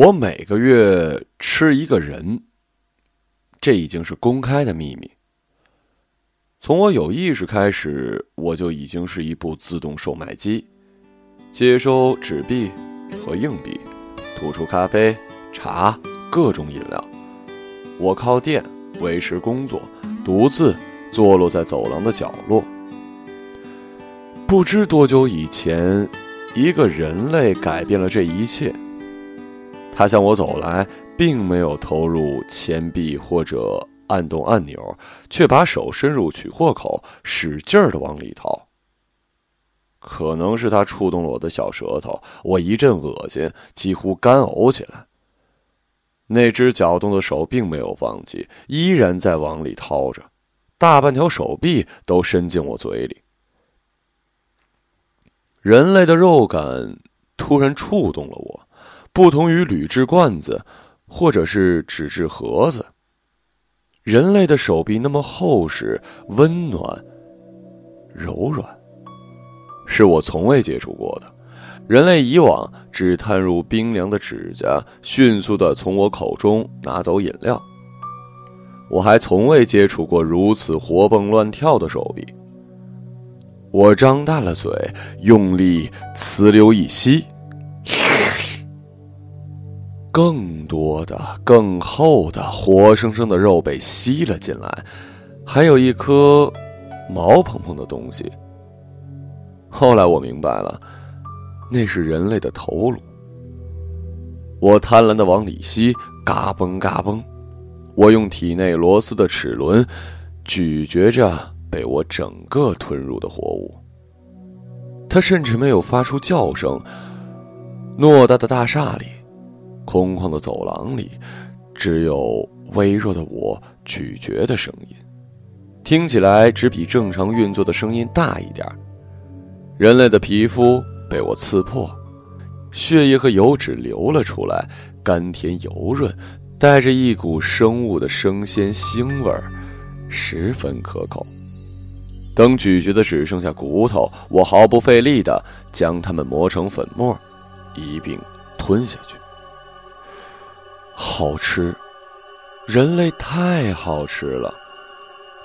我每个月吃一个人，这已经是公开的秘密。从我有意识开始，我就已经是一部自动售卖机，接收纸币和硬币，吐出咖啡、茶、各种饮料。我靠店维持工作，独自坐落在走廊的角落。不知多久以前，一个人类改变了这一切。他向我走来，并没有投入钱币或者按动按钮，却把手伸入取货口，使劲儿的往里掏。可能是他触动了我的小舌头，我一阵恶心，几乎干呕起来。那只搅动的手并没有放弃，依然在往里掏着，大半条手臂都伸进我嘴里。人类的肉感突然触动了我。不同于铝制罐子，或者是纸质盒子，人类的手臂那么厚实、温暖、柔软，是我从未接触过的。人类以往只探入冰凉的指甲，迅速的从我口中拿走饮料。我还从未接触过如此活蹦乱跳的手臂。我张大了嘴，用力呲溜一吸。更多的、更厚的、活生生的肉被吸了进来，还有一颗毛蓬蓬的东西。后来我明白了，那是人类的头颅。我贪婪的往里吸，嘎嘣嘎嘣，我用体内螺丝的齿轮咀嚼着被我整个吞入的活物。它甚至没有发出叫声。偌大的大厦里。空旷的走廊里，只有微弱的我咀嚼的声音，听起来只比正常运作的声音大一点。人类的皮肤被我刺破，血液和油脂流了出来，甘甜油润，带着一股生物的生鲜腥味儿，十分可口。等咀嚼的只剩下骨头，我毫不费力地将它们磨成粉末，一并吞下去。好吃，人类太好吃了。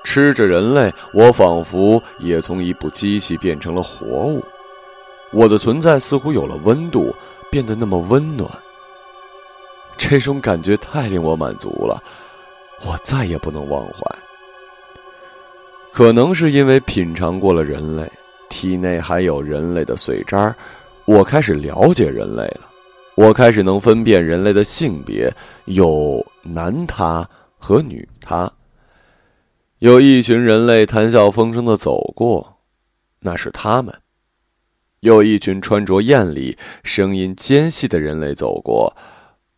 吃着人类，我仿佛也从一部机器变成了活物。我的存在似乎有了温度，变得那么温暖。这种感觉太令我满足了，我再也不能忘怀。可能是因为品尝过了人类，体内还有人类的碎渣我开始了解人类了。我开始能分辨人类的性别，有男他和女他。有一群人类谈笑风生的走过，那是他们；有一群穿着艳丽、声音尖细的人类走过，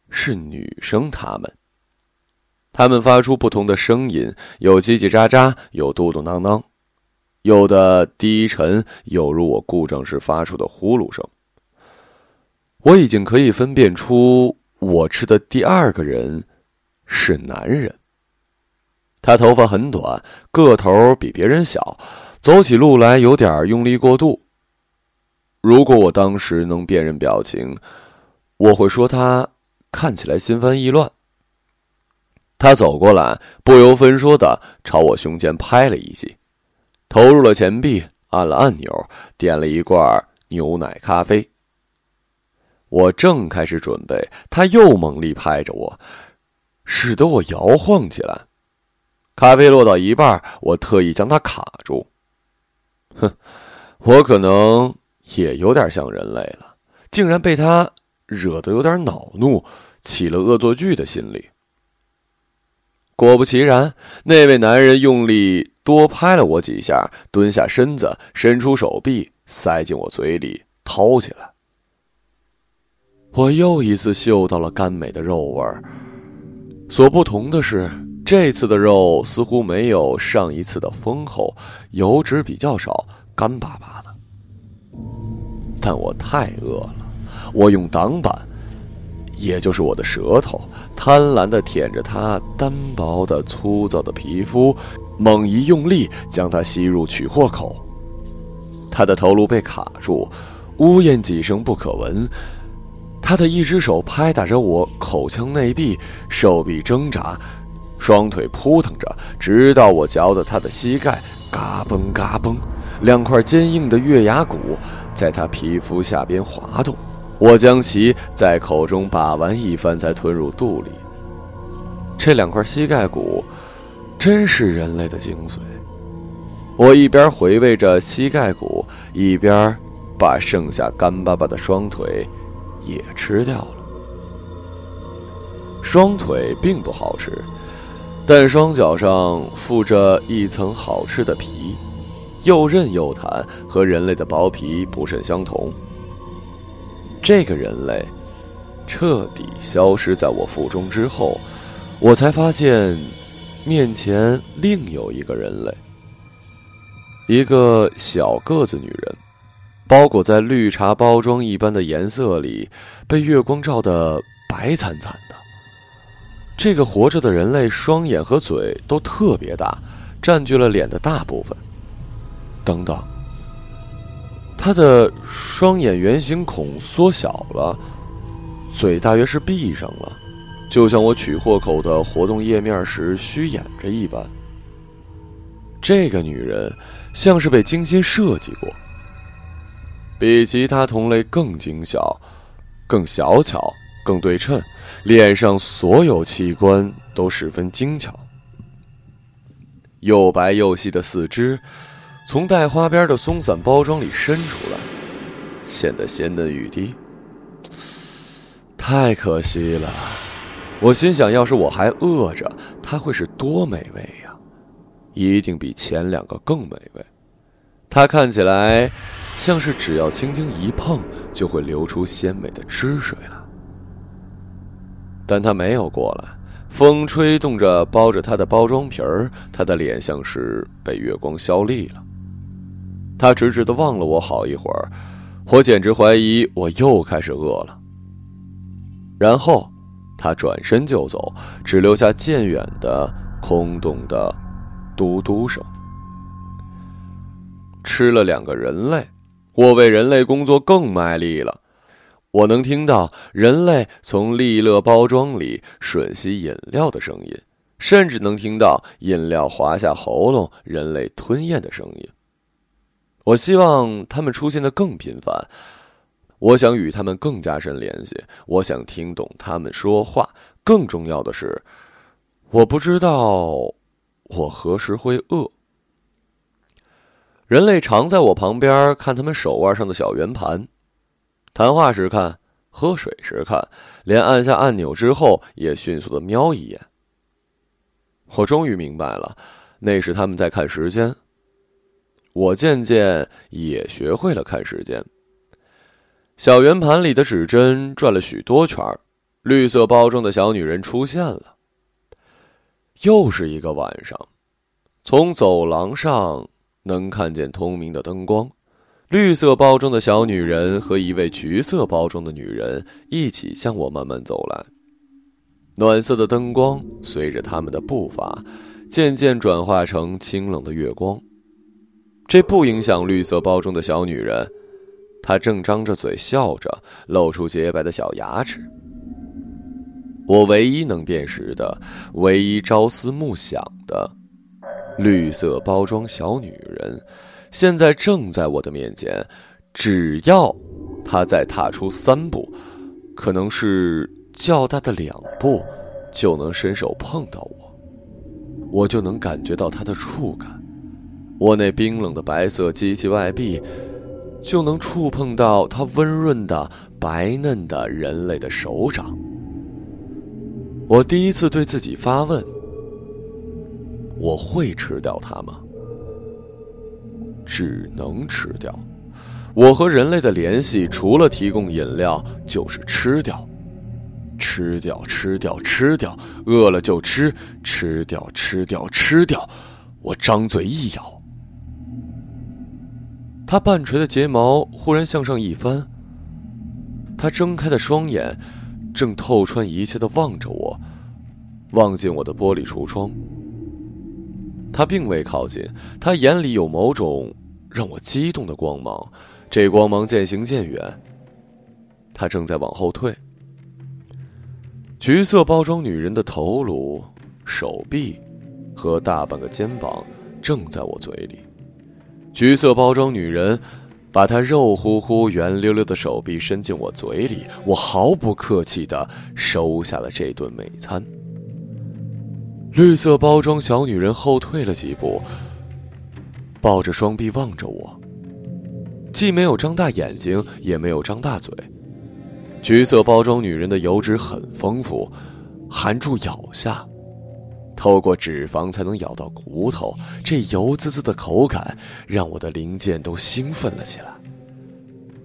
是女生他们。他们发出不同的声音，有叽叽喳喳，有嘟嘟囔囔，有的低沉，有如我故障时发出的呼噜声。我已经可以分辨出，我吃的第二个人是男人。他头发很短，个头比别人小，走起路来有点用力过度。如果我当时能辨认表情，我会说他看起来心烦意乱。他走过来，不由分说的朝我胸前拍了一记，投入了钱币，按了按钮，点了一罐牛奶咖啡。我正开始准备，他又猛力拍着我，使得我摇晃起来。咖啡落到一半，我特意将它卡住。哼，我可能也有点像人类了，竟然被他惹得有点恼怒，起了恶作剧的心理。果不其然，那位男人用力多拍了我几下，蹲下身子，伸出手臂，塞进我嘴里，掏起来。我又一次嗅到了甘美的肉味儿，所不同的是，这次的肉似乎没有上一次的丰厚，油脂比较少，干巴巴的。但我太饿了，我用挡板，也就是我的舌头，贪婪的舔着它单薄的、粗糙的皮肤，猛一用力，将它吸入取货口。它的头颅被卡住，呜咽几声不可闻。他的一只手拍打着我口腔内壁，手臂挣扎，双腿扑腾着，直到我嚼得他的膝盖嘎嘣嘎嘣，两块坚硬的月牙骨在他皮肤下边滑动。我将其在口中把玩一番，才吞入肚里。这两块膝盖骨，真是人类的精髓。我一边回味着膝盖骨，一边把剩下干巴巴的双腿。也吃掉了。双腿并不好吃，但双脚上附着一层好吃的皮，又韧又弹，和人类的薄皮不甚相同。这个人类彻底消失在我腹中之后，我才发现面前另有一个人类，一个小个子女人。包裹在绿茶包装一般的颜色里，被月光照得白惨惨的。这个活着的人类双眼和嘴都特别大，占据了脸的大部分。等等，他的双眼圆形孔缩小了，嘴大约是闭上了，就像我取货口的活动页面时虚掩着一般。这个女人像是被精心设计过。比其他同类更精小、更小巧、更对称，脸上所有器官都十分精巧。又白又细的四肢，从带花边的松散包装里伸出来，显得鲜嫩欲滴。太可惜了，我心想，要是我还饿着，它会是多美味呀！一定比前两个更美味。它看起来。像是只要轻轻一碰，就会流出鲜美的汁水了。但他没有过来，风吹动着包着他的包装皮儿，他的脸像是被月光消砾了。他直直的望了我好一会儿，我简直怀疑我又开始饿了。然后，他转身就走，只留下渐远的空洞的嘟嘟声。吃了两个人类。我为人类工作更卖力了，我能听到人类从利乐包装里吮吸饮料的声音，甚至能听到饮料滑下喉咙、人类吞咽的声音。我希望他们出现的更频繁，我想与他们更加深联系，我想听懂他们说话。更重要的是，我不知道我何时会饿。人类常在我旁边看他们手腕上的小圆盘，谈话时看，喝水时看，连按下按钮之后也迅速的瞄一眼。我终于明白了，那是他们在看时间。我渐渐也学会了看时间。小圆盘里的指针转了许多圈绿色包装的小女人出现了。又是一个晚上，从走廊上。能看见通明的灯光，绿色包装的小女人和一位橘色包装的女人一起向我慢慢走来。暖色的灯光随着他们的步伐，渐渐转化成清冷的月光。这不影响绿色包装的小女人，她正张着嘴笑着，露出洁白的小牙齿。我唯一能辨识的，唯一朝思暮想的。绿色包装小女人，现在正在我的面前。只要她再踏出三步，可能是较大的两步，就能伸手碰到我，我就能感觉到她的触感。我那冰冷的白色机器外壁，就能触碰到她温润的白嫩的人类的手掌。我第一次对自己发问。我会吃掉它吗？只能吃掉。我和人类的联系，除了提供饮料，就是吃掉，吃掉，吃掉，吃掉。饿了就吃，吃掉，吃掉，吃掉。我张嘴一咬，他半垂的睫毛忽然向上一翻。他睁开的双眼，正透穿一切的望着我，望进我的玻璃橱窗。他并未靠近，他眼里有某种让我激动的光芒，这光芒渐行渐远。他正在往后退。橘色包装女人的头颅、手臂和大半个肩膀正在我嘴里。橘色包装女人把她肉乎乎、圆溜溜的手臂伸进我嘴里，我毫不客气的收下了这顿美餐。绿色包装小女人后退了几步，抱着双臂望着我，既没有张大眼睛，也没有张大嘴。橘色包装女人的油脂很丰富，含住咬下，透过脂肪才能咬到骨头。这油滋滋的口感让我的零件都兴奋了起来。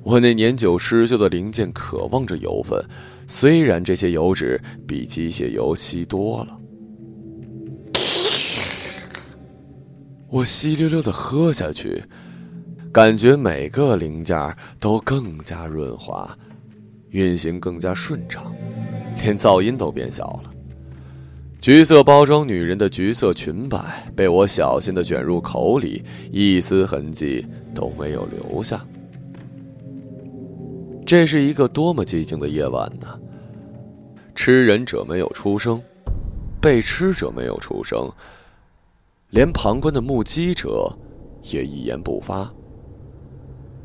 我那年久失修的零件渴望着油分，虽然这些油脂比机械油稀多了。我稀溜溜的喝下去，感觉每个零件都更加润滑。运行更加顺畅，连噪音都变小了。橘色包装女人的橘色裙摆被我小心的卷入口里，一丝痕迹都没有留下。这是一个多么寂静的夜晚呢？吃人者没有出声，被吃者没有出声，连旁观的目击者也一言不发。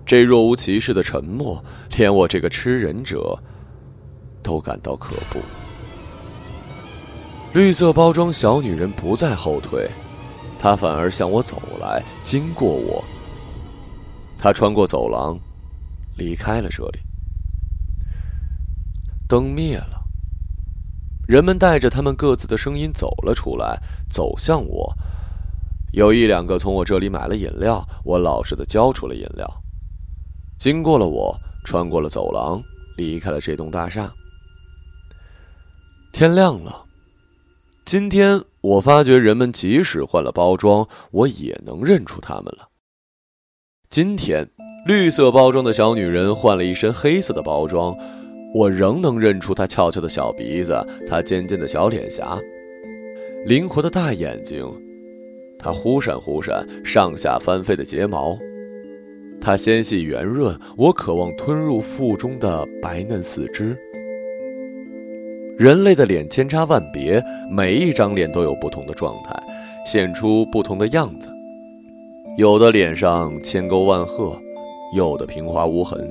这若无其事的沉默，连我这个吃人者都感到可怖。绿色包装小女人不再后退，她反而向我走来，经过我。她穿过走廊，离开了这里。灯灭了，人们带着他们各自的声音走了出来，走向我。有一两个从我这里买了饮料，我老实的交出了饮料。经过了我，穿过了走廊，离开了这栋大厦。天亮了。今天我发觉，人们即使换了包装，我也能认出他们了。今天，绿色包装的小女人换了一身黑色的包装，我仍能认出她翘翘的小鼻子，她尖尖的小脸颊，灵活的大眼睛，它忽闪忽闪、上下翻飞的睫毛。它纤细圆润，我渴望吞入腹中的白嫩四肢。人类的脸千差万别，每一张脸都有不同的状态，现出不同的样子。有的脸上千沟万壑，有的平滑无痕。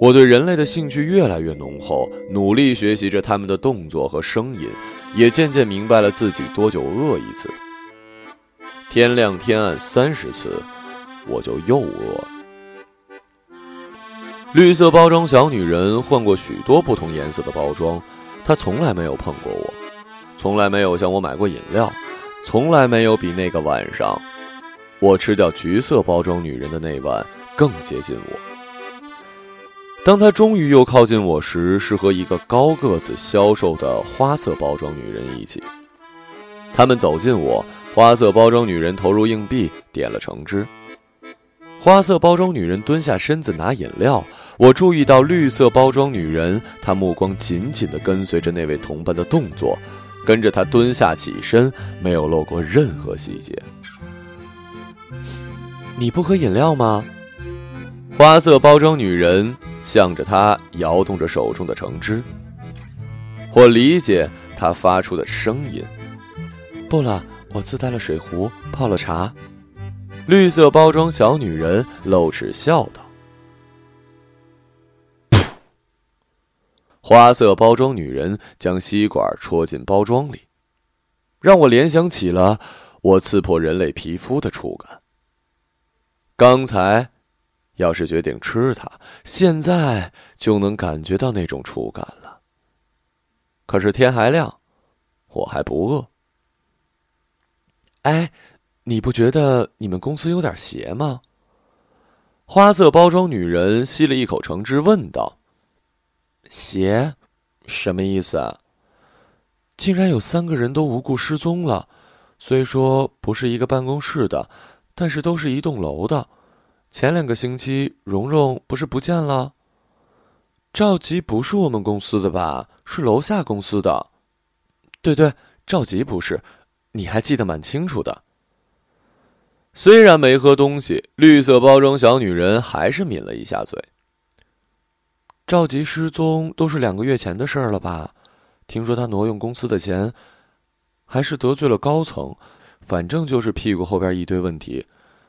我对人类的兴趣越来越浓厚，努力学习着他们的动作和声音，也渐渐明白了自己多久饿一次。天亮天暗三十次。我就又饿了。绿色包装小女人换过许多不同颜色的包装，她从来没有碰过我，从来没有向我买过饮料，从来没有比那个晚上我吃掉橘色包装女人的那晚更接近我。当她终于又靠近我时，是和一个高个子、消瘦的花色包装女人一起。他们走近我，花色包装女人投入硬币，点了橙汁。花色包装女人蹲下身子拿饮料，我注意到绿色包装女人，她目光紧紧地跟随着那位同伴的动作，跟着他蹲下起身，没有漏过任何细节。你不喝饮料吗？花色包装女人向着他摇动着手中的橙汁。我理解她发出的声音。不了，我自带了水壶，泡了茶。绿色包装小女人露齿笑道：“花色包装女人将吸管戳进包装里，让我联想起了我刺破人类皮肤的触感。刚才，要是决定吃它，现在就能感觉到那种触感了。可是天还亮，我还不饿。哎。”你不觉得你们公司有点邪吗？花色包装女人吸了一口橙汁，问道：“邪？什么意思啊？竟然有三个人都无故失踪了，虽说不是一个办公室的，但是都是一栋楼的。前两个星期，蓉蓉不是不见了？赵吉不是我们公司的吧？是楼下公司的。对对，赵吉不是，你还记得蛮清楚的。”虽然没喝东西，绿色包装小女人还是抿了一下嘴。赵吉失踪都是两个月前的事儿了吧？听说他挪用公司的钱，还是得罪了高层，反正就是屁股后边一堆问题。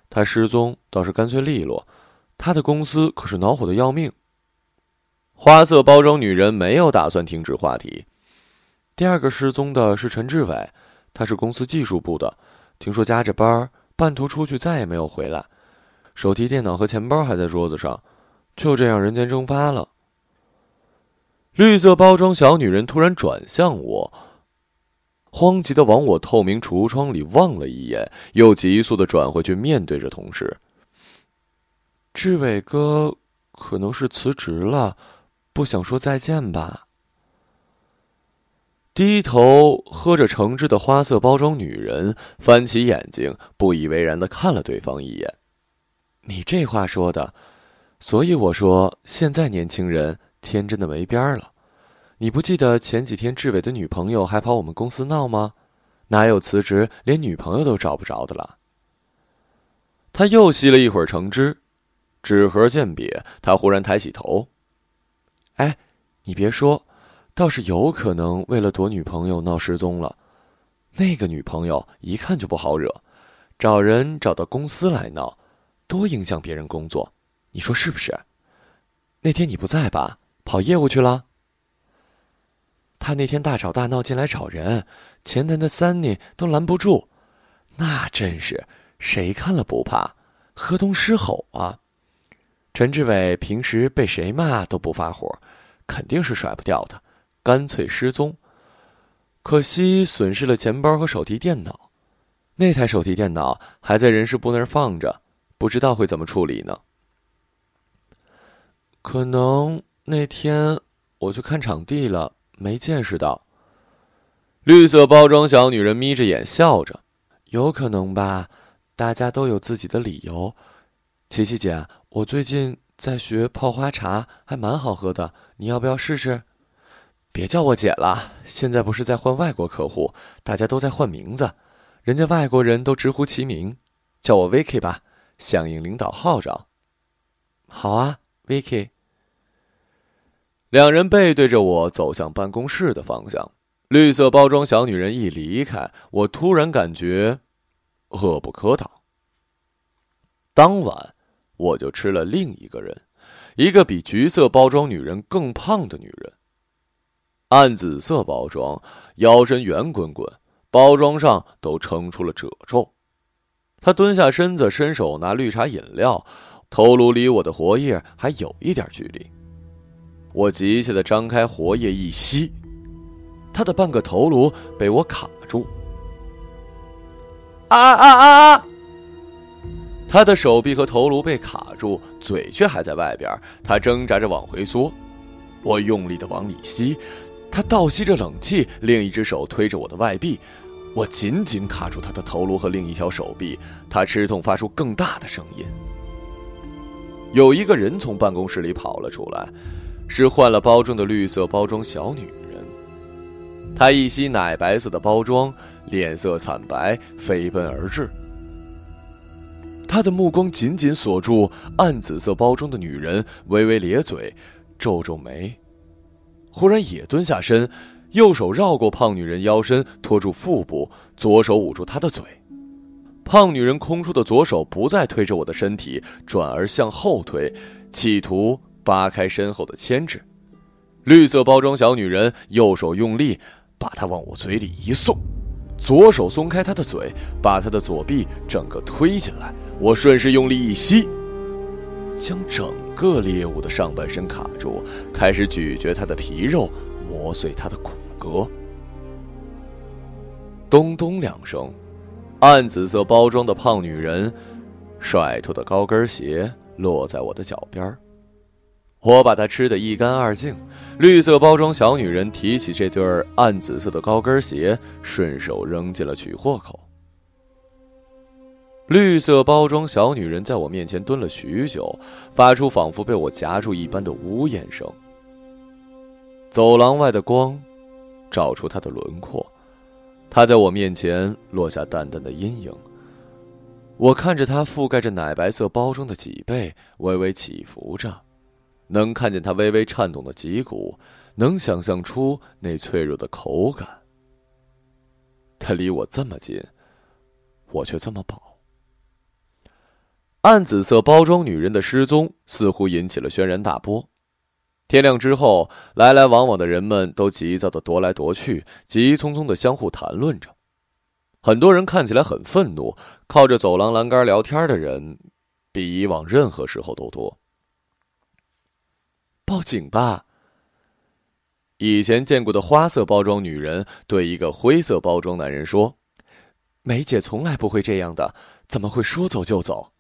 他失踪倒是干脆利落，他的公司可是恼火的要命。花色包装女人没有打算停止话题。第二个失踪的是陈志伟，他是公司技术部的，听说加着班，半途出去再也没有回来，手提电脑和钱包还在桌子上，就这样人间蒸发了。绿色包装小女人突然转向我，慌急的往我透明橱窗里望了一眼，又急速的转回去面对着同事。志伟哥可能是辞职了，不想说再见吧。低头喝着橙汁的花色包装女人翻起眼睛，不以为然的看了对方一眼。你这话说的，所以我说现在年轻人。天真的没边儿了，你不记得前几天志伟的女朋友还跑我们公司闹吗？哪有辞职连女朋友都找不着的了？他又吸了一会儿橙汁，纸盒渐瘪，他忽然抬起头：“哎，你别说，倒是有可能为了躲女朋友闹失踪了。那个女朋友一看就不好惹，找人找到公司来闹，多影响别人工作，你说是不是？那天你不在吧？”跑业务去了。他那天大吵大闹进来找人，前台的三妮都拦不住，那真是谁看了不怕，河东狮吼啊！陈志伟平时被谁骂都不发火，肯定是甩不掉的，干脆失踪。可惜损失了钱包和手提电脑，那台手提电脑还在人事部那儿放着，不知道会怎么处理呢？可能。那天我去看场地了，没见识到。绿色包装小女人眯着眼笑着，有可能吧？大家都有自己的理由。琪琪姐，我最近在学泡花茶，还蛮好喝的，你要不要试试？别叫我姐了，现在不是在换外国客户，大家都在换名字，人家外国人都直呼其名，叫我 Vicky 吧，响应领导号召。好啊，Vicky。两人背对着我走向办公室的方向。绿色包装小女人一离开，我突然感觉恶不可挡。当晚，我就吃了另一个人，一个比橘色包装女人更胖的女人。暗紫色包装，腰身圆滚滚，包装上都撑出了褶皱。他蹲下身子，伸手拿绿茶饮料，头颅离我的活页还有一点距离。我急切的张开活页一吸，他的半个头颅被我卡住。啊啊啊啊！他的手臂和头颅被卡住，嘴却还在外边。他挣扎着往回缩，我用力的往里吸，他倒吸着冷气，另一只手推着我的外臂，我紧紧卡住他的头颅和另一条手臂。他吃痛，发出更大的声音。有一个人从办公室里跑了出来。是换了包装的绿色包装小女人，她一袭奶白色的包装，脸色惨白，飞奔而至。他的目光紧紧锁住暗紫色包装的女人，微微咧嘴，皱皱眉，忽然也蹲下身，右手绕过胖女人腰身，托住腹部，左手捂住她的嘴。胖女人空出的左手不再推着我的身体，转而向后推，企图。扒开身后的牵制，绿色包装小女人右手用力把她往我嘴里一送，左手松开她的嘴，把她的左臂整个推进来。我顺势用力一吸，将整个猎物的上半身卡住，开始咀嚼它的皮肉，磨碎它的骨骼。咚咚两声，暗紫色包装的胖女人甩脱的高跟鞋落在我的脚边。我把它吃得一干二净。绿色包装小女人提起这对暗紫色的高跟鞋，顺手扔进了取货口。绿色包装小女人在我面前蹲了许久，发出仿佛被我夹住一般的呜咽声。走廊外的光，照出她的轮廓，她在我面前落下淡淡的阴影。我看着她覆盖着奶白色包装的脊背，微微起伏着。能看见她微微颤动的脊骨，能想象出那脆弱的口感。他离我这么近，我却这么饱。暗紫色包装女人的失踪似乎引起了轩然大波。天亮之后，来来往往的人们都急躁的踱来踱去，急匆匆的相互谈论着。很多人看起来很愤怒，靠着走廊栏杆聊天的人，比以往任何时候都多。报警吧！以前见过的花色包装女人对一个灰色包装男人说：“梅姐从来不会这样的，怎么会说走就走？”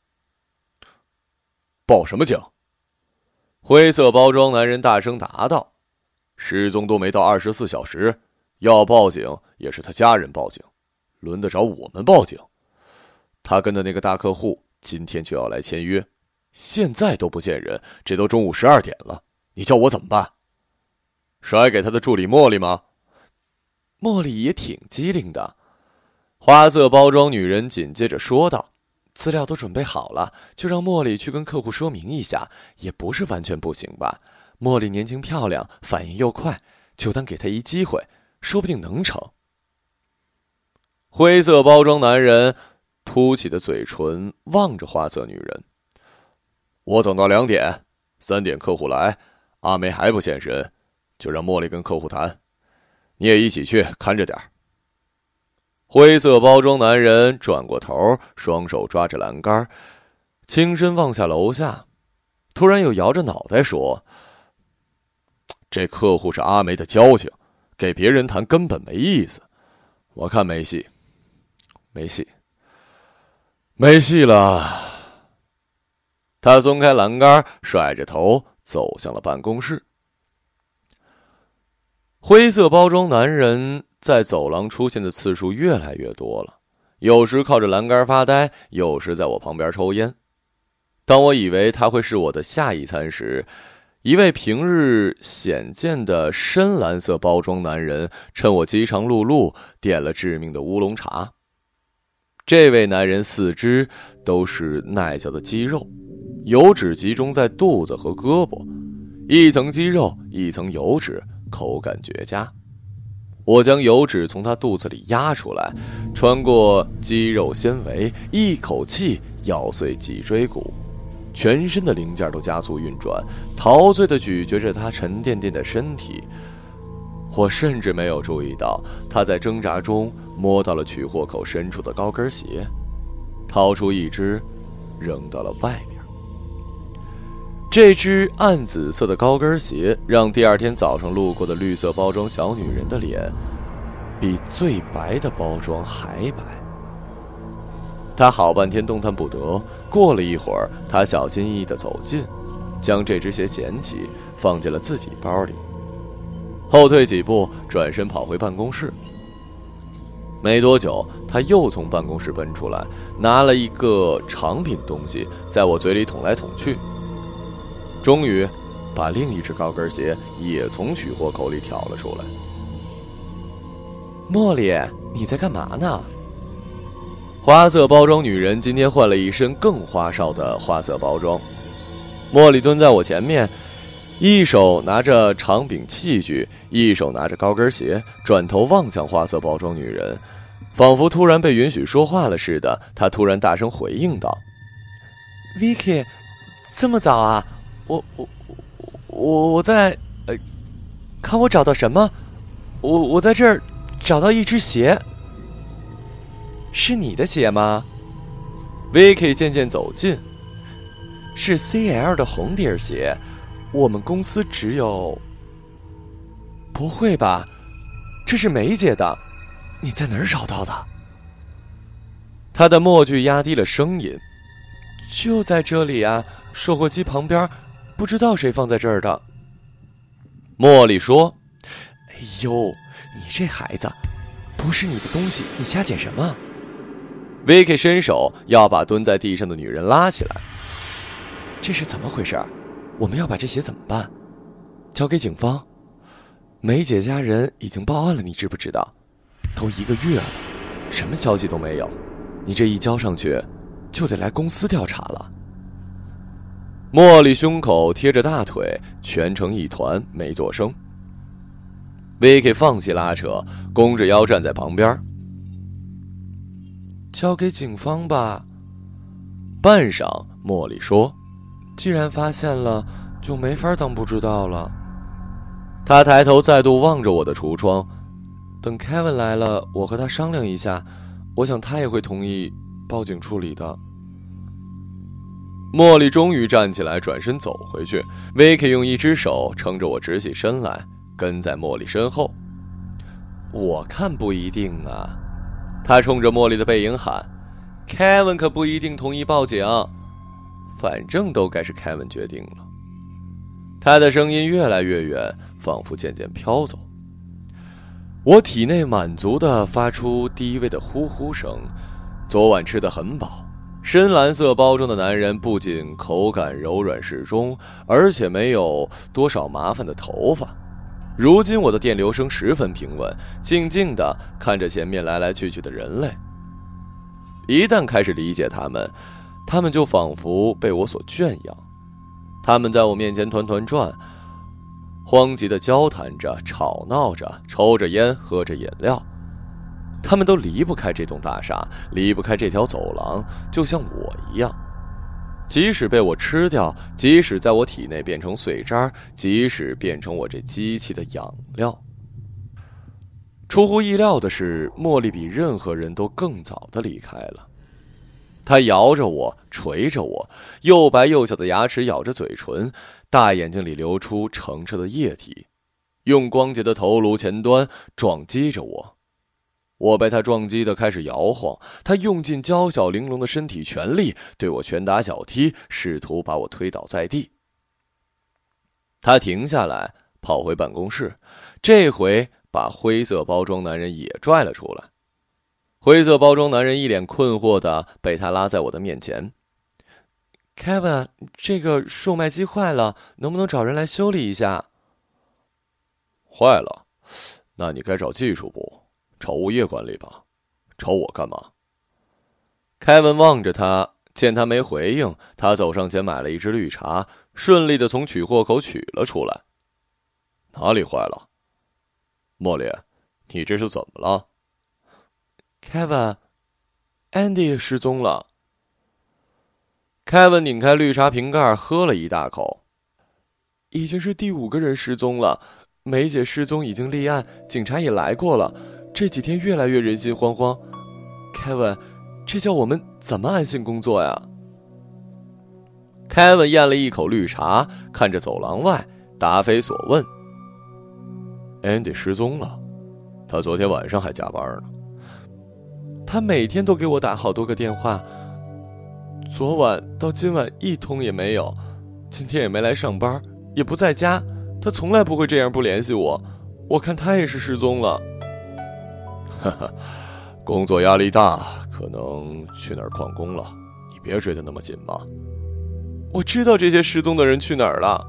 报什么警？灰色包装男人大声答道：“失踪都没到二十四小时，要报警也是他家人报警，轮得着我们报警？他跟的那个大客户今天就要来签约，现在都不见人，这都中午十二点了。”你叫我怎么办？甩给他的助理茉莉吗？茉莉也挺机灵的。花色包装女人紧接着说道：“资料都准备好了，就让茉莉去跟客户说明一下，也不是完全不行吧？茉莉年轻漂亮，反应又快，就当给她一机会，说不定能成。”灰色包装男人凸起的嘴唇望着花色女人：“我等到两点，三点客户来。”阿梅还不现身，就让茉莉跟客户谈，你也一起去看着点儿灰色包装男人转过头，双手抓着栏杆，轻身望下楼下，突然又摇着脑袋说：“这客户是阿梅的交情，给别人谈根本没意思。我看没戏，没戏，没戏了。”他松开栏杆，甩着头。走向了办公室。灰色包装男人在走廊出现的次数越来越多了，有时靠着栏杆发呆，有时在我旁边抽烟。当我以为他会是我的下一餐时，一位平日鲜见的深蓝色包装男人趁我饥肠辘辘，点了致命的乌龙茶。这位男人四肢都是耐嚼的肌肉。油脂集中在肚子和胳膊，一层肌肉，一层油脂，口感绝佳。我将油脂从他肚子里压出来，穿过肌肉纤维，一口气咬碎脊椎骨，全身的零件都加速运转，陶醉的咀嚼着他沉甸甸的身体。我甚至没有注意到他在挣扎中摸到了取货口深处的高跟鞋，掏出一只，扔到了外面。这只暗紫色的高跟鞋让第二天早上路过的绿色包装小女人的脸，比最白的包装还白。她好半天动弹不得。过了一会儿，她小心翼翼地走近，将这只鞋捡起，放进了自己包里，后退几步，转身跑回办公室。没多久，他又从办公室奔出来，拿了一个长柄东西，在我嘴里捅来捅去。终于，把另一只高跟鞋也从取货口里挑了出来。茉莉，你在干嘛呢？花色包装女人今天换了一身更花哨的花色包装。茉莉蹲在我前面，一手拿着长柄器具，一手拿着高跟鞋，转头望向花色包装女人，仿佛突然被允许说话了似的。她突然大声回应道：“Vicky，这么早啊？”我我我我在呃，看我找到什么？我我在这儿找到一只鞋，是你的鞋吗？Vicky 渐渐走近，是 CL 的红底鞋，我们公司只有。不会吧？这是梅姐的，你在哪儿找到的？他的默剧压低了声音，就在这里啊，售货机旁边。不知道谁放在这儿的。茉莉说：“哎呦，你这孩子，不是你的东西，你瞎捡什么？”Vicky 伸手要把蹲在地上的女人拉起来。这是怎么回事？我们要把这鞋怎么办？交给警方？梅姐家人已经报案了，你知不知道？都一个月了，什么消息都没有。你这一交上去，就得来公司调查了。茉莉胸口贴着大腿，蜷成一团，没作声。Vicky 放弃拉扯，弓着腰站在旁边。交给警方吧。半晌，茉莉说：“既然发现了，就没法当不知道了。”他抬头再度望着我的橱窗，等 Kevin 来了，我和他商量一下，我想他也会同意报警处理的。茉莉终于站起来，转身走回去。Vicky 用一只手撑着我，直起身来，跟在茉莉身后。我看不一定啊，他冲着茉莉的背影喊：“Kevin 可不一定同意报警，反正都该是 Kevin 决定了。”他的声音越来越远，仿佛渐渐飘走。我体内满足的发出低微的呼呼声。昨晚吃的很饱。深蓝色包装的男人不仅口感柔软适中，而且没有多少麻烦的头发。如今我的电流声十分平稳，静静地看着前面来来去去的人类。一旦开始理解他们，他们就仿佛被我所圈养。他们在我面前团团转，慌急地交谈着、吵闹着、抽着烟、喝着饮料。他们都离不开这栋大厦，离不开这条走廊，就像我一样。即使被我吃掉，即使在我体内变成碎渣，即使变成我这机器的养料。出乎意料的是，茉莉比任何人都更早的离开了。她摇着我，捶着我，又白又小的牙齿咬着嘴唇，大眼睛里流出澄澈的液体，用光洁的头颅前端撞击着我。我被他撞击的开始摇晃，他用尽娇小玲珑的身体全力对我拳打脚踢，试图把我推倒在地。他停下来，跑回办公室，这回把灰色包装男人也拽了出来。灰色包装男人一脸困惑的被他拉在我的面前。Kevin，这个售卖机坏了，能不能找人来修理一下？坏了，那你该找技术部。找物业管理吧，找我干嘛？凯文望着他，见他没回应，他走上前买了一支绿茶，顺利的从取货口取了出来。哪里坏了？茉莉，你这是怎么了？Kevin，Andy 失踪了。凯文拧开绿茶瓶盖，喝了一大口。已经是第五个人失踪了，梅姐失踪已经立案，警察也来过了。这几天越来越人心惶惶，凯文，这叫我们怎么安心工作呀？凯文咽了一口绿茶，看着走廊外，答非所问。Andy 失踪了，他昨天晚上还加班呢。他每天都给我打好多个电话，昨晚到今晚一通也没有，今天也没来上班，也不在家。他从来不会这样不联系我，我看他也是失踪了。哈哈，工作压力大，可能去哪儿旷工了。你别追得那么紧嘛。我知道这些失踪的人去哪儿了。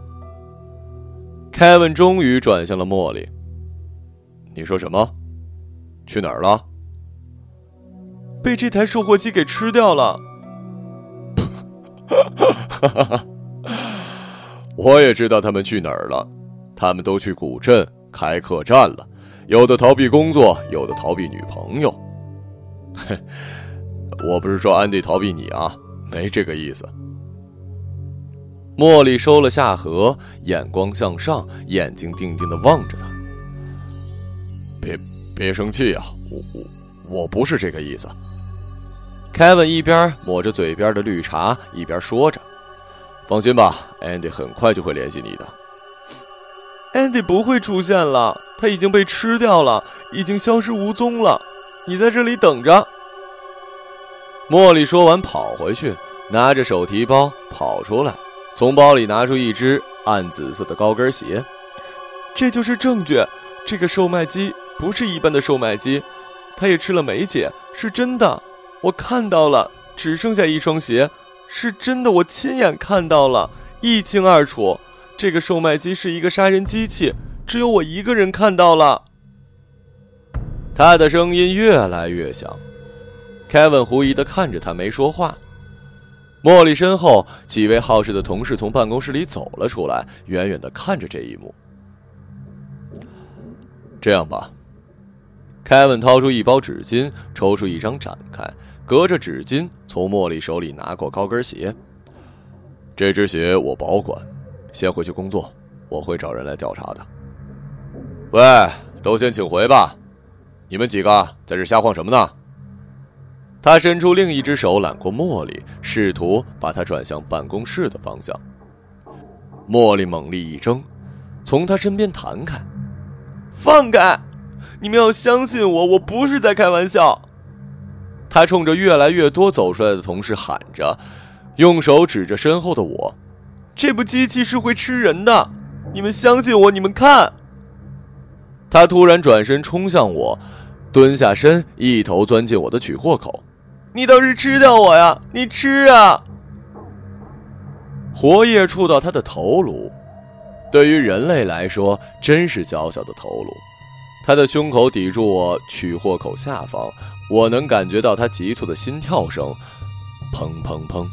凯文终于转向了茉莉。你说什么？去哪儿了？被这台售货机给吃掉了。我也知道他们去哪儿了，他们都去古镇开客栈了。有的逃避工作，有的逃避女朋友。嘿，我不是说安迪逃避你啊，没这个意思。茉莉收了下颌，眼光向上，眼睛定定的望着他。别别生气啊，我我我不是这个意思。凯文一边抹着嘴边的绿茶，一边说着：“放心吧，安迪很快就会联系你的。安迪不会出现了。”他已经被吃掉了，已经消失无踪了。你在这里等着。茉莉说完，跑回去，拿着手提包跑出来，从包里拿出一只暗紫色的高跟鞋。这就是证据，这个售卖机不是一般的售卖机，他也吃了梅姐，是真的。我看到了，只剩下一双鞋，是真的，我亲眼看到了，一清二楚。这个售卖机是一个杀人机器。只有我一个人看到了。他的声音越来越响。凯文狐疑的看着他，没说话。茉莉身后几位好事的同事从办公室里走了出来，远远的看着这一幕。这样吧，凯文掏出一包纸巾，抽出一张展开，隔着纸巾从茉莉手里拿过高跟鞋。这只鞋我保管，先回去工作，我会找人来调查的。喂，都先请回吧，你们几个在这瞎晃什么呢？他伸出另一只手揽过茉莉，试图把她转向办公室的方向。茉莉猛力一挣，从他身边弹开，放开！你们要相信我，我不是在开玩笑。他冲着越来越多走出来的同事喊着，用手指着身后的我：“这部机器是会吃人的，你们相信我，你们看！”他突然转身冲向我，蹲下身，一头钻进我的取货口。你倒是吃掉我呀！你吃啊！活液触到他的头颅，对于人类来说真是娇小的头颅。他的胸口抵住我取货口下方，我能感觉到他急促的心跳声，砰砰砰，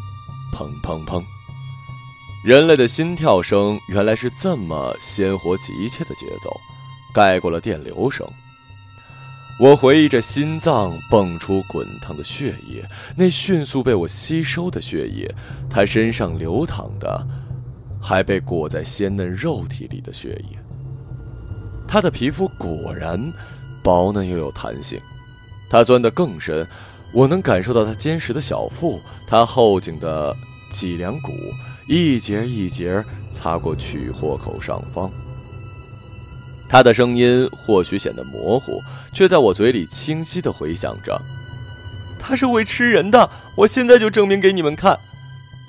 砰砰砰。人类的心跳声原来是这么鲜活急切的节奏，盖过了电流声。我回忆着心脏蹦出滚烫的血液，那迅速被我吸收的血液，他身上流淌的，还被裹在鲜嫩肉体里的血液。他的皮肤果然薄嫩又有弹性，他钻得更深，我能感受到他坚实的小腹，他后颈的脊梁骨一节一节擦过取货口上方。他的声音或许显得模糊，却在我嘴里清晰的回响着。他是会吃人的，我现在就证明给你们看，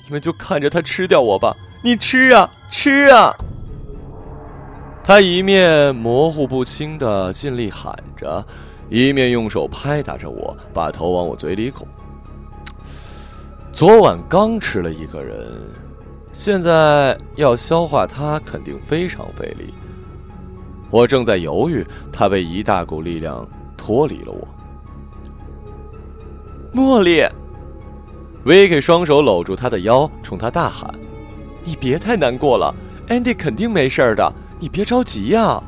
你们就看着他吃掉我吧。你吃啊，吃啊！他一面模糊不清的尽力喊着，一面用手拍打着我，把头往我嘴里拱。昨晚刚吃了一个人，现在要消化他，肯定非常费力。我正在犹豫，他被一大股力量脱离了我。茉莉，维克双手搂住他的腰，冲他大喊：“你别太难过了，Andy 肯定没事的，你别着急呀。”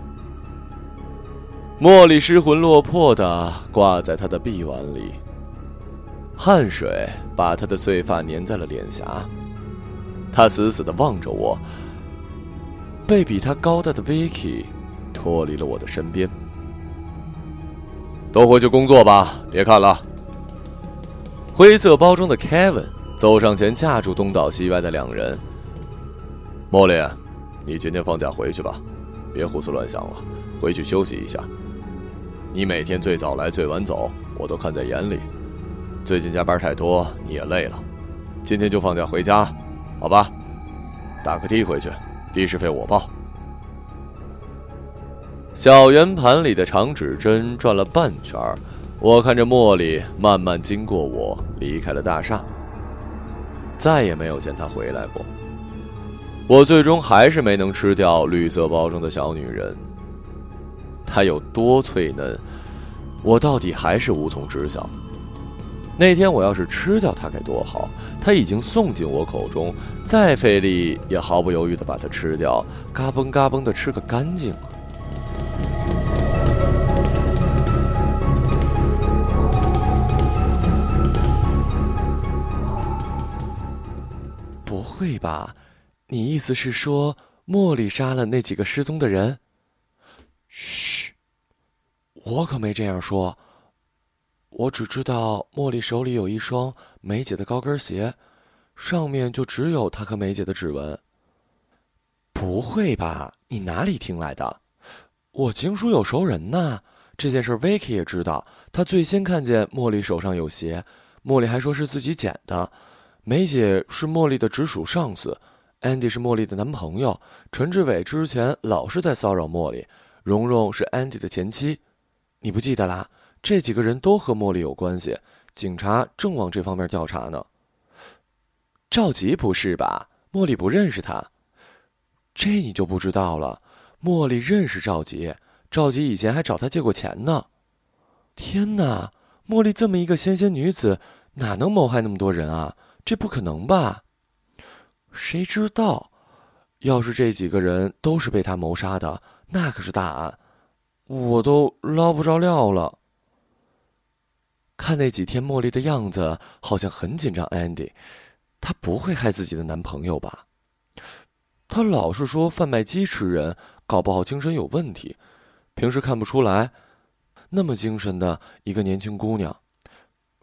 茉莉失魂落魄的挂在他的臂弯里，汗水把他的碎发粘在了脸颊。他死死的望着我，被比他高大的 Vicky。脱离了我的身边，都回去工作吧，别看了。灰色包装的 Kevin 走上前，架住东倒西歪的两人。莫莉，你今天放假回去吧，别胡思乱想了，回去休息一下。你每天最早来最晚走，我都看在眼里。最近加班太多，你也累了，今天就放假回家，好吧？打个的回去，的士费我报。小圆盘里的长指针转了半圈我看着茉莉慢慢经过我，离开了大厦，再也没有见她回来过。我最终还是没能吃掉绿色包装的小女人。她有多脆嫩，我到底还是无从知晓。那天我要是吃掉它该多好！它已经送进我口中，再费力也毫不犹豫地把它吃掉，嘎嘣嘎嘣地吃个干净。会吧？你意思是说茉莉杀了那几个失踪的人？嘘，我可没这样说。我只知道茉莉手里有一双梅姐的高跟鞋，上面就只有她和梅姐的指纹。不会吧？你哪里听来的？我经书有熟人呐。这件事 Vicky 也知道，他最先看见茉莉手上有鞋，茉莉还说是自己捡的。梅姐是茉莉的直属上司，Andy 是茉莉的男朋友，陈志伟之前老是在骚扰茉莉，蓉蓉是 Andy 的前妻，你不记得啦？这几个人都和茉莉有关系，警察正往这方面调查呢。赵吉不是吧？茉莉不认识他，这你就不知道了。茉莉认识赵吉，赵吉以前还找他借过钱呢。天哪，茉莉这么一个纤纤女子，哪能谋害那么多人啊？这不可能吧？谁知道？要是这几个人都是被他谋杀的，那可是大案，我都捞不着料了。看那几天茉莉的样子，好像很紧张。Andy，她不会害自己的男朋友吧？她老是说贩卖鸡吃人，搞不好精神有问题。平时看不出来，那么精神的一个年轻姑娘。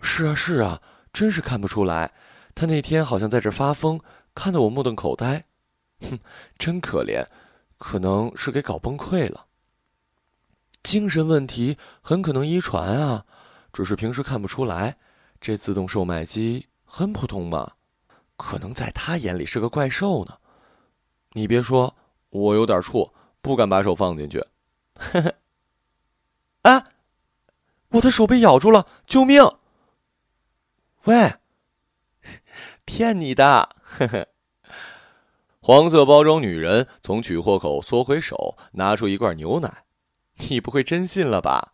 是啊，是啊，真是看不出来。他那天好像在这发疯，看得我目瞪口呆。哼，真可怜，可能是给搞崩溃了。精神问题很可能遗传啊。只是平时看不出来，这自动售卖机很普通嘛，可能在他眼里是个怪兽呢。你别说，我有点怵，不敢把手放进去。呵呵。啊！我的手被咬住了，救命！喂，骗你的！呵呵。黄色包装女人从取货口缩回手，拿出一罐牛奶。你不会真信了吧？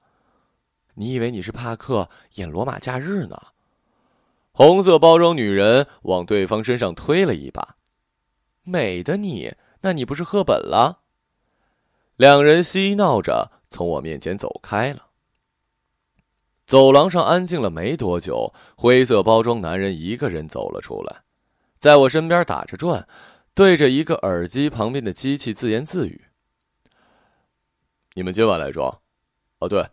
你以为你是帕克演《罗马假日》呢？红色包装女人往对方身上推了一把，美的你，那你不是赫本了？两人嬉闹着从我面前走开了。走廊上安静了没多久，灰色包装男人一个人走了出来，在我身边打着转，对着一个耳机旁边的机器自言自语：“你们今晚来装？哦，对。”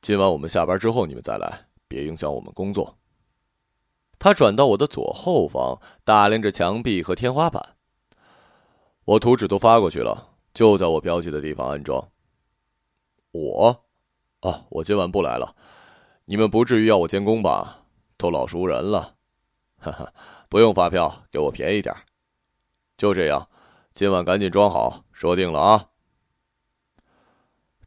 今晚我们下班之后你们再来，别影响我们工作。他转到我的左后方，打量着墙壁和天花板。我图纸都发过去了，就在我标记的地方安装。我，啊，我今晚不来了。你们不至于要我监工吧？都老熟人了，哈哈，不用发票，给我便宜点。就这样，今晚赶紧装好，说定了啊。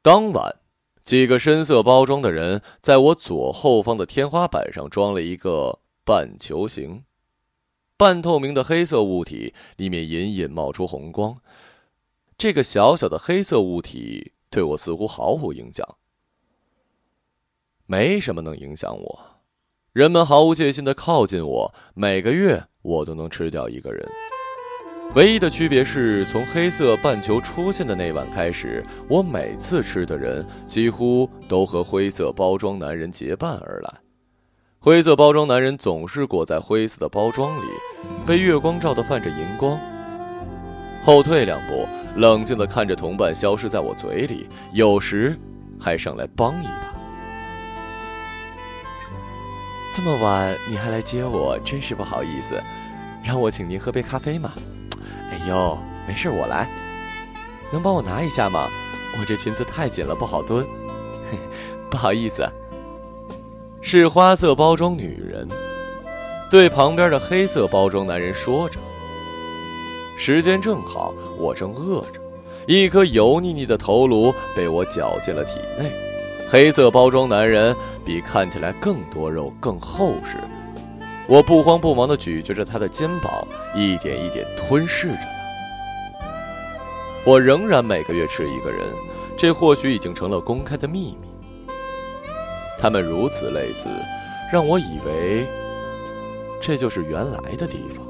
当晚。几个深色包装的人在我左后方的天花板上装了一个半球形、半透明的黑色物体，里面隐隐冒出红光。这个小小的黑色物体对我似乎毫无影响，没什么能影响我。人们毫无戒心的靠近我，每个月我都能吃掉一个人。唯一的区别是从黑色半球出现的那晚开始，我每次吃的人几乎都和灰色包装男人结伴而来。灰色包装男人总是裹在灰色的包装里，被月光照得泛着银光。后退两步，冷静地看着同伴消失在我嘴里，有时还上来帮一把。这么晚你还来接我，真是不好意思。让我请您喝杯咖啡吗？哎呦，没事，我来。能帮我拿一下吗？我这裙子太紧了，不好蹲。不好意思。是花色包装女人，对旁边的黑色包装男人说着。时间正好，我正饿着，一颗油腻腻的头颅被我搅进了体内。黑色包装男人比看起来更多肉、更厚实。我不慌不忙地咀嚼着他的肩膀，一点一点吞噬着他。我仍然每个月吃一个人，这或许已经成了公开的秘密。他们如此类似，让我以为这就是原来的地方。